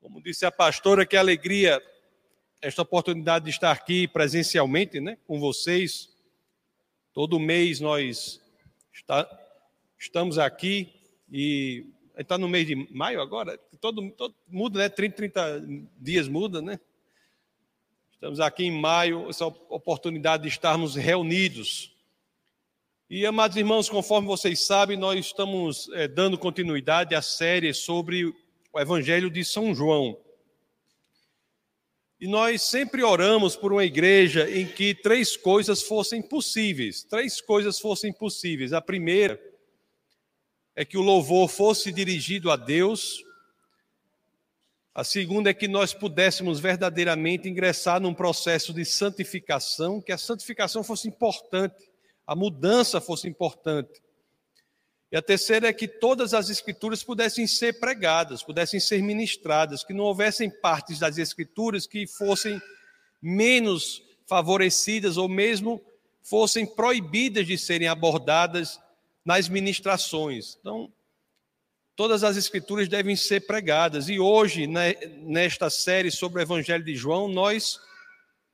Como disse a pastora, que alegria esta oportunidade de estar aqui presencialmente, né, com vocês. Todo mês nós está, estamos aqui e está no mês de maio agora, todo, todo muda, né? 30, 30 dias muda, né? Estamos aqui em maio, essa oportunidade de estarmos reunidos. E, amados irmãos, conforme vocês sabem, nós estamos é, dando continuidade à série sobre o Evangelho de São João. E nós sempre oramos por uma igreja em que três coisas fossem possíveis. Três coisas fossem possíveis. A primeira é que o louvor fosse dirigido a Deus. A segunda é que nós pudéssemos verdadeiramente ingressar num processo de santificação, que a santificação fosse importante, a mudança fosse importante. E a terceira é que todas as escrituras pudessem ser pregadas, pudessem ser ministradas, que não houvessem partes das escrituras que fossem menos favorecidas ou mesmo fossem proibidas de serem abordadas nas ministrações. Então, todas as escrituras devem ser pregadas. E hoje, né, nesta série sobre o Evangelho de João, nós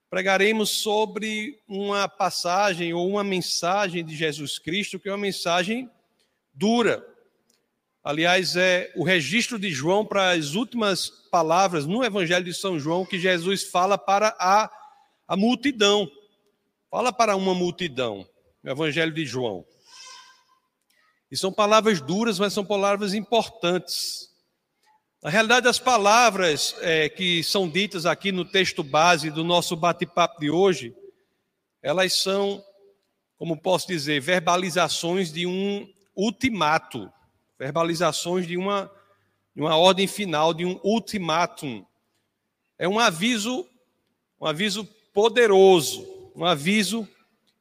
pregaremos sobre uma passagem ou uma mensagem de Jesus Cristo, que é uma mensagem dura. Aliás, é o registro de João para as últimas palavras no Evangelho de São João que Jesus fala para a, a multidão. Fala para uma multidão, no Evangelho de João. E são palavras duras, mas são palavras importantes. Na realidade, as palavras é, que são ditas aqui no texto base do nosso bate-papo de hoje, elas são, como posso dizer, verbalizações de um ultimato, verbalizações de uma, de uma ordem final, de um ultimátum. É um aviso, um aviso poderoso, um aviso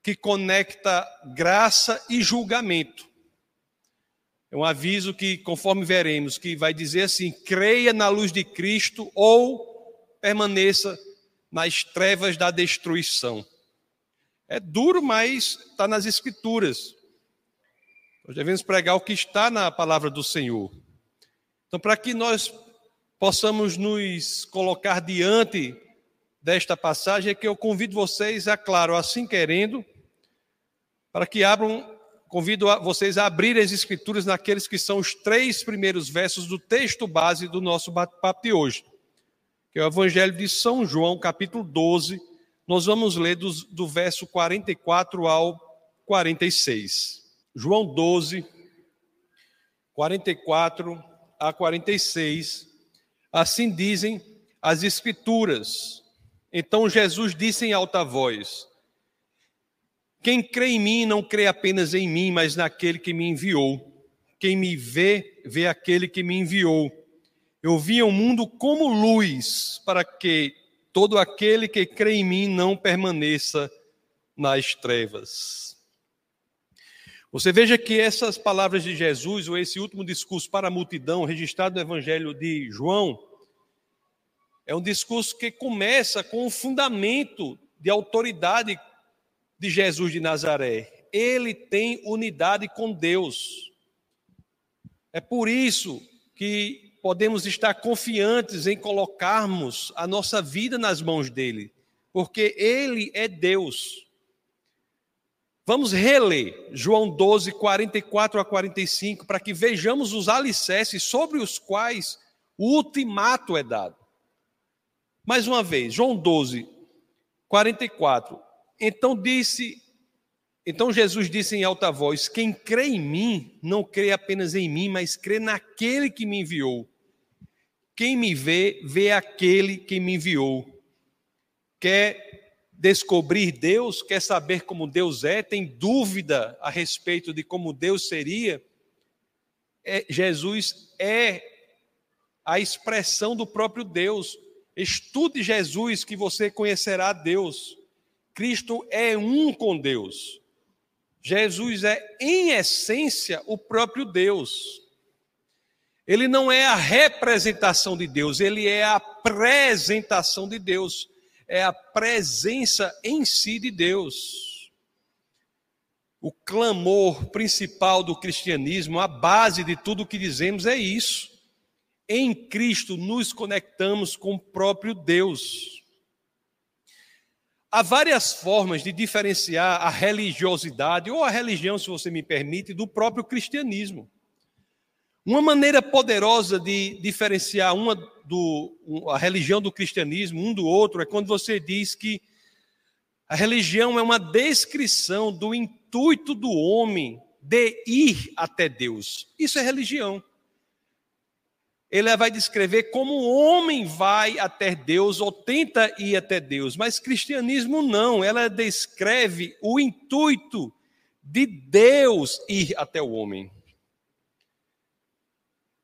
que conecta graça e julgamento. É um aviso que, conforme veremos, que vai dizer assim: creia na luz de Cristo ou permaneça nas trevas da destruição. É duro, mas está nas Escrituras. Nós devemos pregar o que está na palavra do Senhor. Então, para que nós possamos nos colocar diante desta passagem, é que eu convido vocês, é claro, assim querendo, para que abram, convido vocês a abrir as escrituras naqueles que são os três primeiros versos do texto base do nosso bate-papo de hoje, que é o Evangelho de São João, capítulo 12. Nós vamos ler do, do verso 44 ao 46. João 12, 44 a 46. Assim dizem as Escrituras. Então Jesus disse em alta voz: Quem crê em mim não crê apenas em mim, mas naquele que me enviou. Quem me vê, vê aquele que me enviou. Eu vi o mundo como luz, para que todo aquele que crê em mim não permaneça nas trevas. Você veja que essas palavras de Jesus, ou esse último discurso para a multidão, registrado no Evangelho de João, é um discurso que começa com o fundamento de autoridade de Jesus de Nazaré. Ele tem unidade com Deus. É por isso que podemos estar confiantes em colocarmos a nossa vida nas mãos dele, porque ele é Deus. Vamos reler João 12, 44 a 45, para que vejamos os alicerces sobre os quais o ultimato é dado. Mais uma vez, João 12, 44. Então disse, então Jesus disse em alta voz: Quem crê em mim, não crê apenas em mim, mas crê naquele que me enviou. Quem me vê, vê aquele que me enviou. Quer descobrir Deus, quer saber como Deus é, tem dúvida a respeito de como Deus seria, é, Jesus é a expressão do próprio Deus. Estude Jesus que você conhecerá Deus. Cristo é um com Deus. Jesus é, em essência, o próprio Deus. Ele não é a representação de Deus, ele é a apresentação de Deus é a presença em si de Deus. O clamor principal do cristianismo, a base de tudo o que dizemos é isso. em Cristo nos conectamos com o próprio Deus. Há várias formas de diferenciar a religiosidade, ou a religião, se você me permite, do próprio cristianismo. Uma maneira poderosa de diferenciar uma do, a religião do cristianismo um do outro é quando você diz que a religião é uma descrição do intuito do homem de ir até Deus. Isso é religião. Ele vai descrever como o homem vai até Deus ou tenta ir até Deus, mas cristianismo não, ela descreve o intuito de Deus ir até o homem.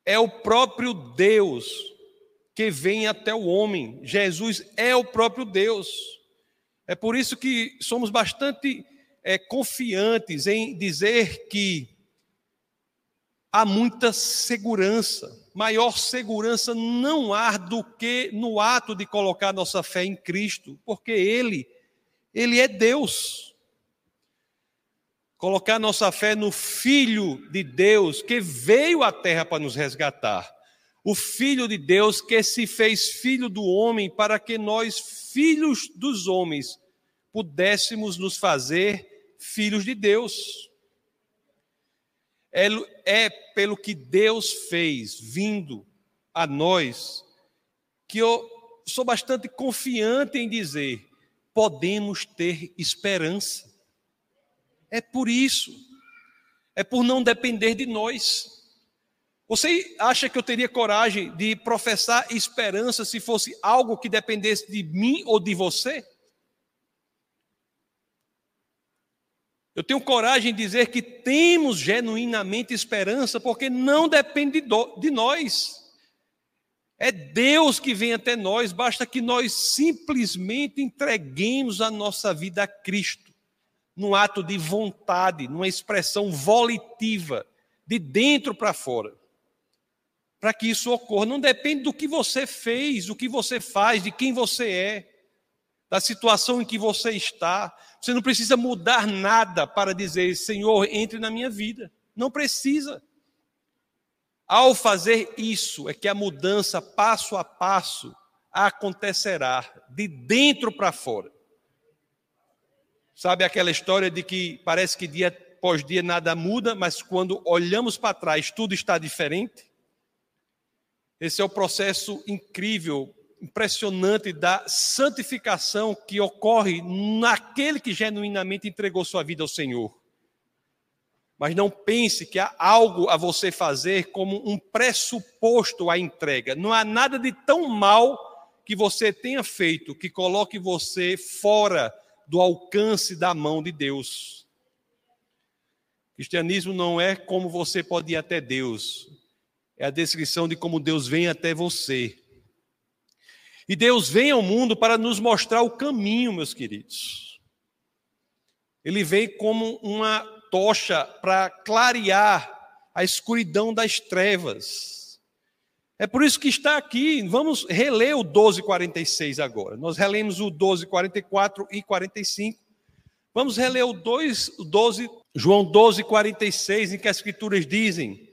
É o próprio Deus que vem até o homem. Jesus é o próprio Deus. É por isso que somos bastante é, confiantes em dizer que há muita segurança. Maior segurança não há do que no ato de colocar nossa fé em Cristo, porque Ele, Ele é Deus. Colocar nossa fé no Filho de Deus que veio à terra para nos resgatar. O Filho de Deus que se fez filho do homem para que nós, filhos dos homens, pudéssemos nos fazer filhos de Deus. É, é pelo que Deus fez vindo a nós que eu sou bastante confiante em dizer: podemos ter esperança. É por isso, é por não depender de nós. Você acha que eu teria coragem de professar esperança se fosse algo que dependesse de mim ou de você? Eu tenho coragem de dizer que temos genuinamente esperança, porque não depende de nós. É Deus que vem até nós, basta que nós simplesmente entreguemos a nossa vida a Cristo, num ato de vontade, numa expressão volitiva, de dentro para fora. Para que isso ocorra, não depende do que você fez, do que você faz, de quem você é da situação em que você está. Você não precisa mudar nada para dizer, Senhor, entre na minha vida. Não precisa. Ao fazer isso, é que a mudança passo a passo acontecerá, de dentro para fora. Sabe aquela história de que parece que dia após dia nada muda, mas quando olhamos para trás tudo está diferente? Esse é o processo incrível impressionante da santificação que ocorre naquele que genuinamente entregou sua vida ao Senhor. Mas não pense que há algo a você fazer como um pressuposto à entrega. Não há nada de tão mal que você tenha feito que coloque você fora do alcance da mão de Deus. Cristianismo não é como você pode ir até Deus, é a descrição de como Deus vem até você. E Deus vem ao mundo para nos mostrar o caminho, meus queridos. Ele vem como uma tocha para clarear a escuridão das trevas. É por isso que está aqui. Vamos reler o 12:46 agora. Nós relemos o 12:44 e 45. Vamos reler o 2, o 12, João 12:46, em que as escrituras dizem: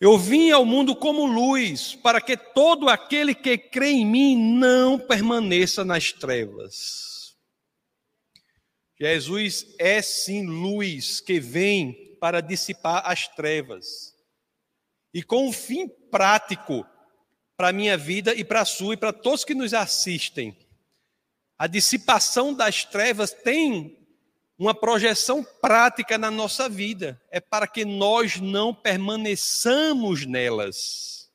eu vim ao mundo como luz, para que todo aquele que crê em mim não permaneça nas trevas. Jesus é sim luz que vem para dissipar as trevas. E com um fim prático para a minha vida e para a sua e para todos que nos assistem. A dissipação das trevas tem uma projeção prática na nossa vida, é para que nós não permaneçamos nelas.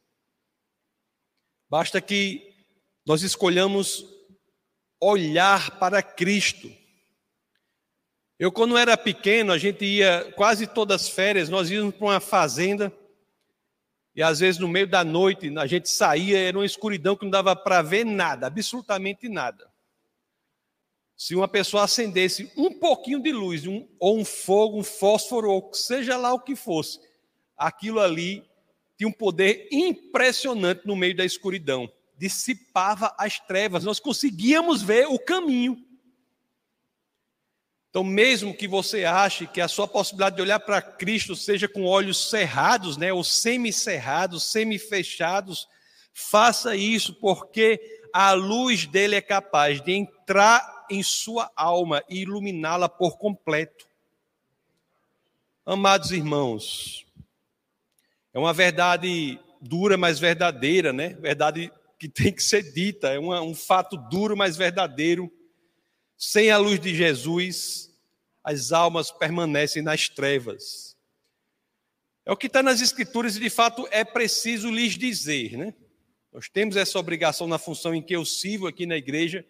Basta que nós escolhamos olhar para Cristo. Eu, quando era pequeno, a gente ia quase todas as férias, nós íamos para uma fazenda, e às vezes no meio da noite a gente saía, era uma escuridão que não dava para ver nada, absolutamente nada. Se uma pessoa acendesse um pouquinho de luz, um, ou um fogo, um fósforo, ou seja lá o que fosse, aquilo ali tinha um poder impressionante no meio da escuridão. Dissipava as trevas, nós conseguíamos ver o caminho. Então, mesmo que você ache que a sua possibilidade de olhar para Cristo seja com olhos cerrados, né, ou semi-cerrados, semi-fechados, faça isso, porque a luz dele é capaz de entrar em sua alma e iluminá-la por completo. Amados irmãos, é uma verdade dura, mas verdadeira, né? Verdade que tem que ser dita, é uma, um fato duro, mas verdadeiro. Sem a luz de Jesus, as almas permanecem nas trevas. É o que está nas Escrituras e, de fato, é preciso lhes dizer, né? Nós temos essa obrigação na função em que eu sirvo aqui na igreja,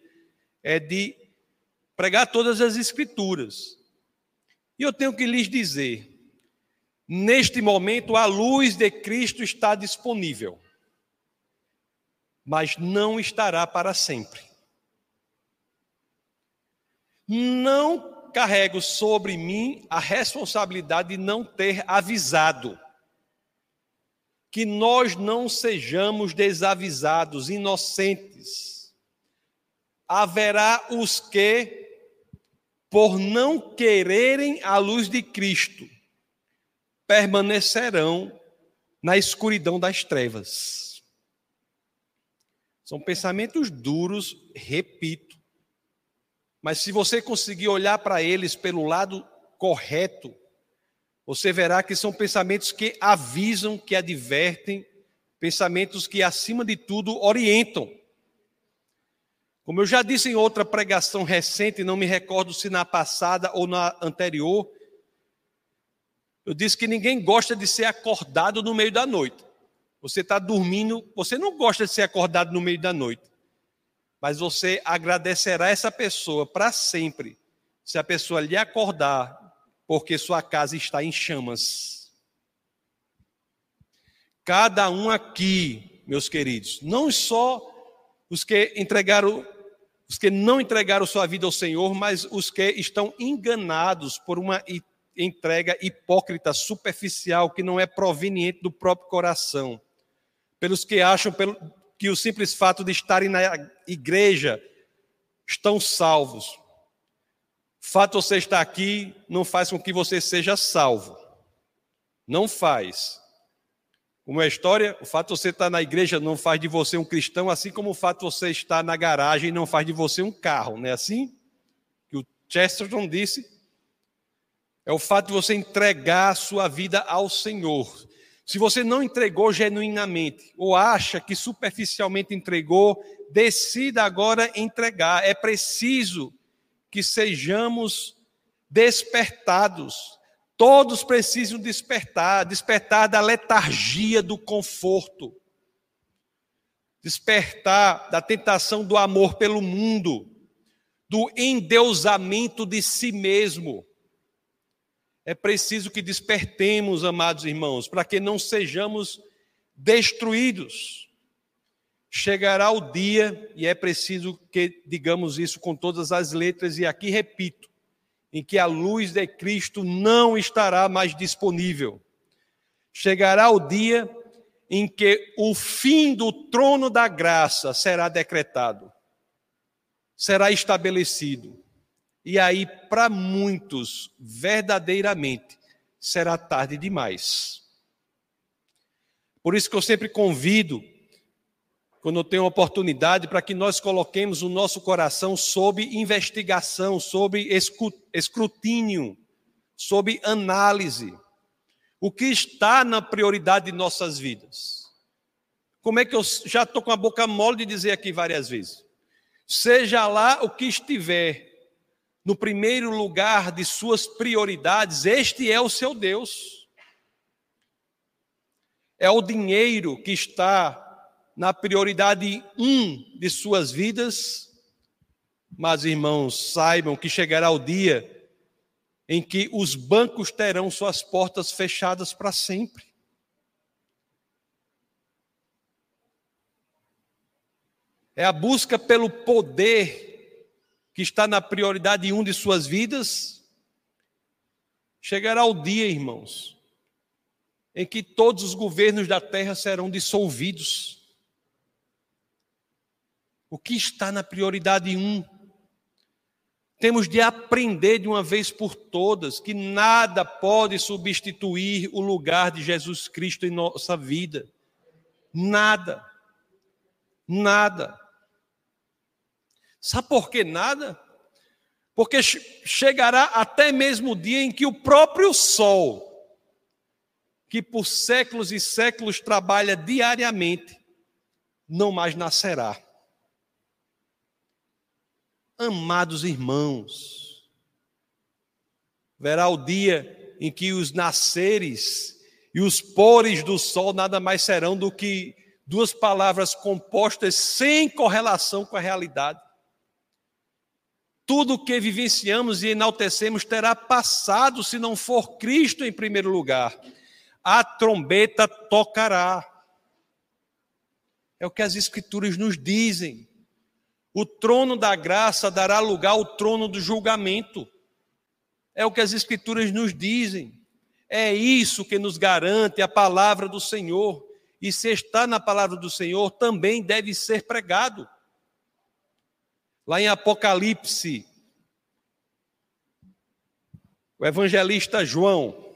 é de pregar todas as Escrituras. E eu tenho que lhes dizer: neste momento, a luz de Cristo está disponível mas não estará para sempre. Não carrego sobre mim a responsabilidade de não ter avisado. Que nós não sejamos desavisados, inocentes. Haverá os que, por não quererem a luz de Cristo, permanecerão na escuridão das trevas. São pensamentos duros, repito. Mas se você conseguir olhar para eles pelo lado correto, você verá que são pensamentos que avisam, que advertem, pensamentos que, acima de tudo, orientam. Como eu já disse em outra pregação recente, não me recordo se na passada ou na anterior, eu disse que ninguém gosta de ser acordado no meio da noite. Você está dormindo, você não gosta de ser acordado no meio da noite, mas você agradecerá essa pessoa para sempre se a pessoa lhe acordar, porque sua casa está em chamas. Cada um aqui, meus queridos, não só os que entregaram, os que não entregaram sua vida ao Senhor, mas os que estão enganados por uma entrega hipócrita, superficial, que não é proveniente do próprio coração pelos que acham que o simples fato de estarem na igreja estão salvos. Fato de você estar aqui não faz com que você seja salvo. Não faz. Como é a história, o fato de você estar na igreja não faz de você um cristão, assim como o fato de você estar na garagem não faz de você um carro, não é assim? Que o Chesterton disse. É o fato de você entregar a sua vida ao Senhor. Se você não entregou genuinamente ou acha que superficialmente entregou, decida agora entregar. É preciso que sejamos despertados. Todos precisam despertar despertar da letargia do conforto, despertar da tentação do amor pelo mundo, do endeusamento de si mesmo é preciso que despertemos, amados irmãos, para que não sejamos destruídos. Chegará o dia, e é preciso que digamos isso com todas as letras, e aqui repito, em que a luz de Cristo não estará mais disponível. Chegará o dia em que o fim do trono da graça será decretado, será estabelecido. E aí, para muitos, verdadeiramente, será tarde demais. Por isso que eu sempre convido, quando tenho oportunidade, para que nós coloquemos o nosso coração sob investigação, sob escrutínio, sob análise. O que está na prioridade de nossas vidas? Como é que eu já estou com a boca mole de dizer aqui várias vezes? Seja lá o que estiver, no primeiro lugar de suas prioridades, este é o seu Deus. É o dinheiro que está na prioridade um de suas vidas. Mas, irmãos, saibam que chegará o dia em que os bancos terão suas portas fechadas para sempre. É a busca pelo poder que está na prioridade um de suas vidas, chegará o dia, irmãos, em que todos os governos da terra serão dissolvidos. O que está na prioridade um? Temos de aprender de uma vez por todas que nada pode substituir o lugar de Jesus Cristo em nossa vida. Nada. Nada. Sabe por que nada? Porque chegará até mesmo o dia em que o próprio sol, que por séculos e séculos trabalha diariamente, não mais nascerá. Amados irmãos, verá o dia em que os nasceres e os pores do sol nada mais serão do que duas palavras compostas sem correlação com a realidade. Tudo o que vivenciamos e enaltecemos terá passado se não for Cristo em primeiro lugar. A trombeta tocará. É o que as Escrituras nos dizem. O trono da graça dará lugar ao trono do julgamento. É o que as Escrituras nos dizem. É isso que nos garante a palavra do Senhor. E se está na palavra do Senhor, também deve ser pregado. Lá em Apocalipse, o evangelista João,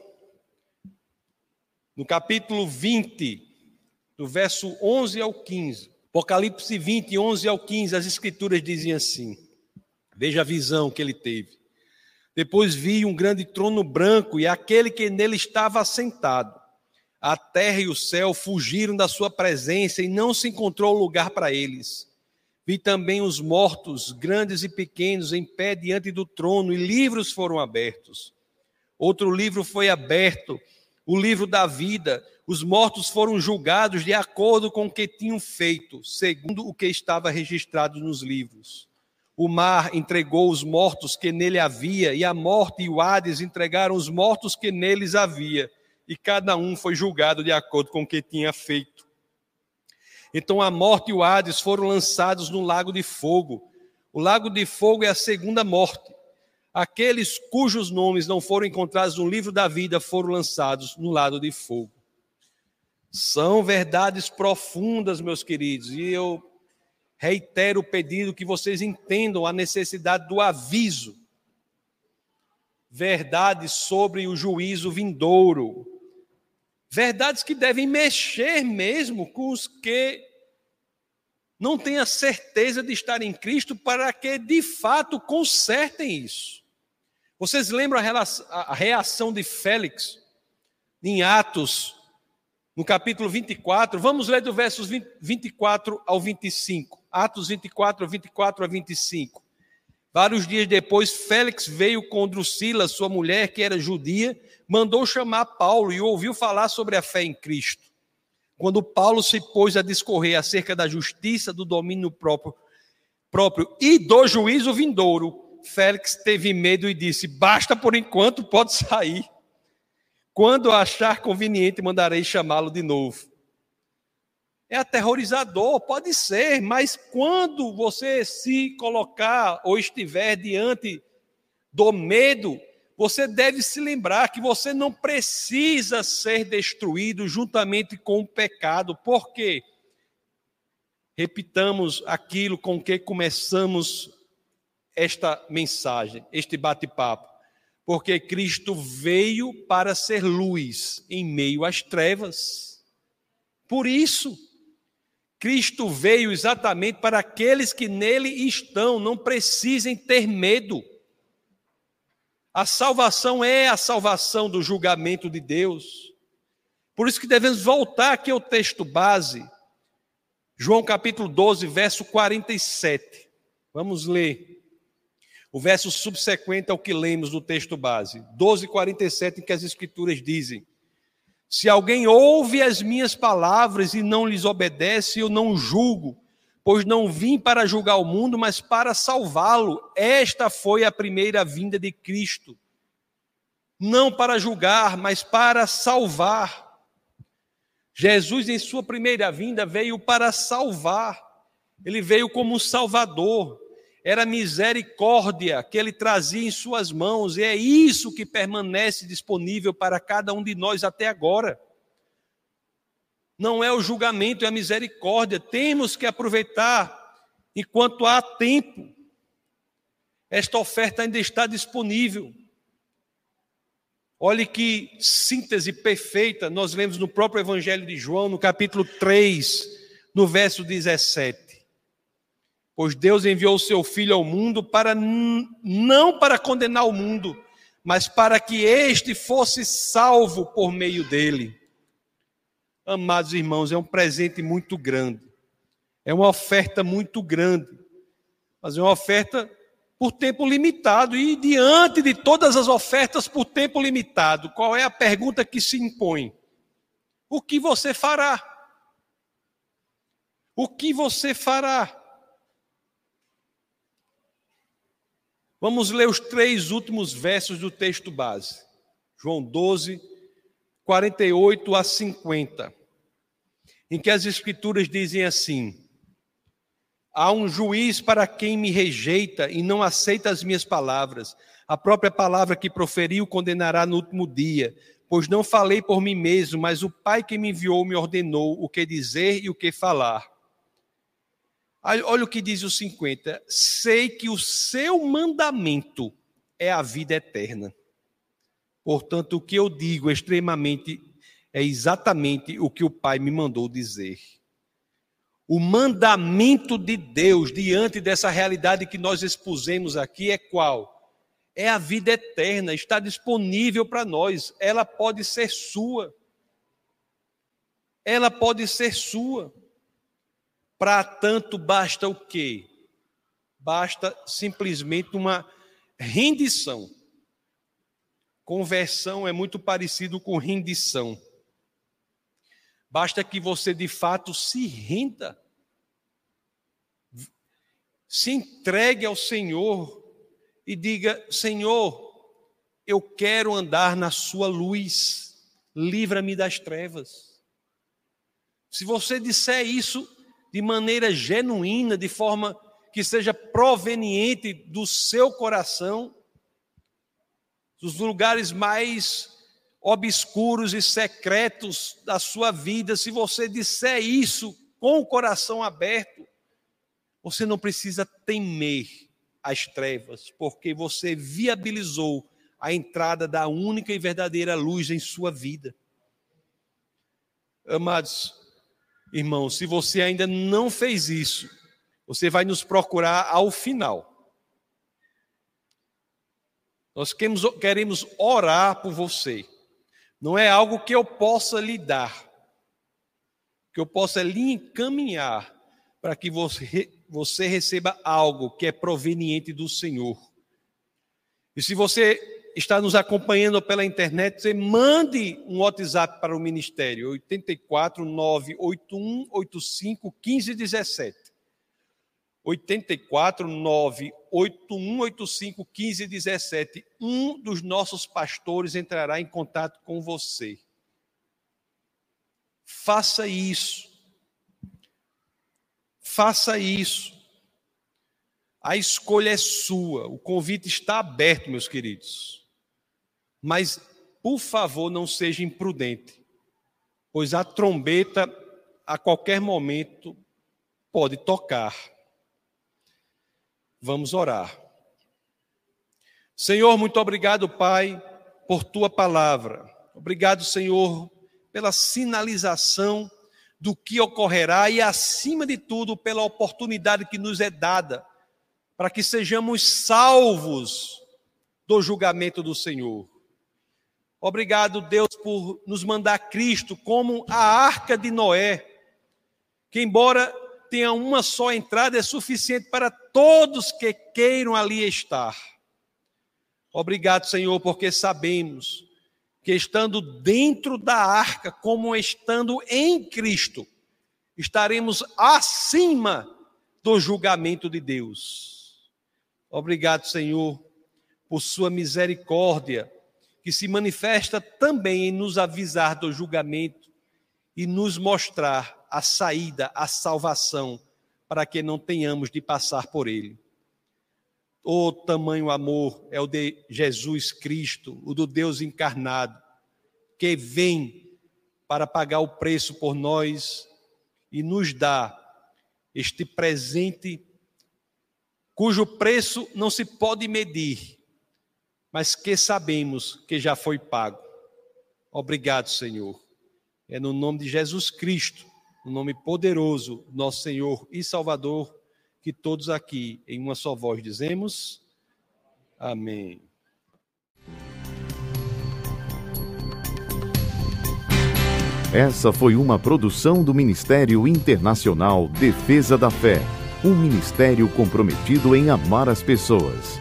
no capítulo 20, do verso 11 ao 15, Apocalipse 20, 11 ao 15, as escrituras dizem assim: Veja a visão que ele teve. Depois vi um grande trono branco e aquele que nele estava assentado. A terra e o céu fugiram da sua presença e não se encontrou lugar para eles. Vi também os mortos, grandes e pequenos, em pé diante do trono, e livros foram abertos. Outro livro foi aberto, o livro da vida, os mortos foram julgados de acordo com o que tinham feito, segundo o que estava registrado nos livros. O mar entregou os mortos que nele havia, e a morte e o Hades entregaram os mortos que neles havia, e cada um foi julgado de acordo com o que tinha feito. Então a morte e o Hades foram lançados no lago de fogo. O lago de fogo é a segunda morte. Aqueles cujos nomes não foram encontrados no livro da vida foram lançados no lado de fogo. São verdades profundas, meus queridos, e eu reitero o pedido que vocês entendam a necessidade do aviso. Verdades sobre o juízo vindouro. Verdades que devem mexer mesmo com os que não têm a certeza de estar em Cristo para que de fato consertem isso. Vocês lembram a reação de Félix em Atos no capítulo 24, vamos ler do versos 20, 24 ao 25. Atos 24, 24 a 25. Vários dias depois, Félix veio com Drusila, sua mulher, que era judia, mandou chamar Paulo e ouviu falar sobre a fé em Cristo. Quando Paulo se pôs a discorrer acerca da justiça, do domínio próprio, próprio e do juízo vindouro, Félix teve medo e disse: Basta por enquanto, pode sair. Quando achar conveniente, mandarei chamá-lo de novo. É aterrorizador, pode ser, mas quando você se colocar ou estiver diante do medo, você deve se lembrar que você não precisa ser destruído juntamente com o pecado. Por quê? Repitamos aquilo com que começamos esta mensagem, este bate-papo porque Cristo veio para ser luz em meio às trevas. Por isso, Cristo veio exatamente para aqueles que nele estão, não precisem ter medo. A salvação é a salvação do julgamento de Deus. Por isso que devemos voltar aqui ao texto base, João capítulo 12, verso 47. Vamos ler o verso subsequente ao que lemos no texto base, 12:47, em que as escrituras dizem: Se alguém ouve as minhas palavras e não lhes obedece, eu não julgo, pois não vim para julgar o mundo, mas para salvá-lo. Esta foi a primeira vinda de Cristo. Não para julgar, mas para salvar. Jesus, em sua primeira vinda, veio para salvar. Ele veio como um salvador era misericórdia que ele trazia em suas mãos, e é isso que permanece disponível para cada um de nós até agora. Não é o julgamento, é a misericórdia. Temos que aproveitar enquanto há tempo. Esta oferta ainda está disponível. Olhe que síntese perfeita nós lemos no próprio Evangelho de João, no capítulo 3, no verso 17. Pois Deus enviou o seu Filho ao mundo para não para condenar o mundo, mas para que este fosse salvo por meio dele. Amados irmãos, é um presente muito grande, é uma oferta muito grande, mas é uma oferta por tempo limitado. E diante de todas as ofertas por tempo limitado, qual é a pergunta que se impõe? O que você fará? O que você fará? Vamos ler os três últimos versos do texto base. João 12, 48 a 50. Em que as Escrituras dizem assim: Há um juiz para quem me rejeita e não aceita as minhas palavras. A própria palavra que proferiu condenará no último dia, pois não falei por mim mesmo, mas o Pai que me enviou me ordenou o que dizer e o que falar. Olha o que diz o 50. Sei que o seu mandamento é a vida eterna. Portanto, o que eu digo extremamente é exatamente o que o Pai me mandou dizer. O mandamento de Deus diante dessa realidade que nós expusemos aqui é qual? É a vida eterna, está disponível para nós, ela pode ser sua. Ela pode ser sua. Para tanto, basta o quê? Basta simplesmente uma rendição. Conversão é muito parecido com rendição. Basta que você de fato se renda, se entregue ao Senhor e diga: Senhor, eu quero andar na Sua luz, livra-me das trevas. Se você disser isso de maneira genuína, de forma que seja proveniente do seu coração, dos lugares mais obscuros e secretos da sua vida, se você disser isso com o coração aberto, você não precisa temer as trevas, porque você viabilizou a entrada da única e verdadeira luz em sua vida. Amados irmãos, se você ainda não fez isso, você vai nos procurar ao final. Nós queremos, queremos orar por você. Não é algo que eu possa lhe dar, que eu possa lhe encaminhar para que você, você receba algo que é proveniente do Senhor. E se você está nos acompanhando pela internet, você mande um WhatsApp para o ministério, 84 981 85 1517. 84 98185 1517. Um dos nossos pastores entrará em contato com você. Faça isso. Faça isso. A escolha é sua. O convite está aberto, meus queridos. Mas, por favor, não seja imprudente, pois a trombeta a qualquer momento pode tocar Vamos orar. Senhor, muito obrigado, Pai, por tua palavra. Obrigado, Senhor, pela sinalização do que ocorrerá e, acima de tudo, pela oportunidade que nos é dada para que sejamos salvos do julgamento do Senhor. Obrigado, Deus, por nos mandar Cristo como a arca de Noé, que, embora tenha uma só entrada é suficiente para todos que queiram ali estar. Obrigado, Senhor, porque sabemos que estando dentro da arca, como estando em Cristo, estaremos acima do julgamento de Deus. Obrigado, Senhor, por sua misericórdia, que se manifesta também em nos avisar do julgamento e nos mostrar a saída, a salvação, para que não tenhamos de passar por ele. O tamanho amor é o de Jesus Cristo, o do Deus encarnado, que vem para pagar o preço por nós e nos dá este presente cujo preço não se pode medir, mas que sabemos que já foi pago. Obrigado, Senhor. É no nome de Jesus Cristo, no nome poderoso, nosso Senhor e Salvador, que todos aqui, em uma só voz, dizemos: Amém. Essa foi uma produção do Ministério Internacional Defesa da Fé, um ministério comprometido em amar as pessoas,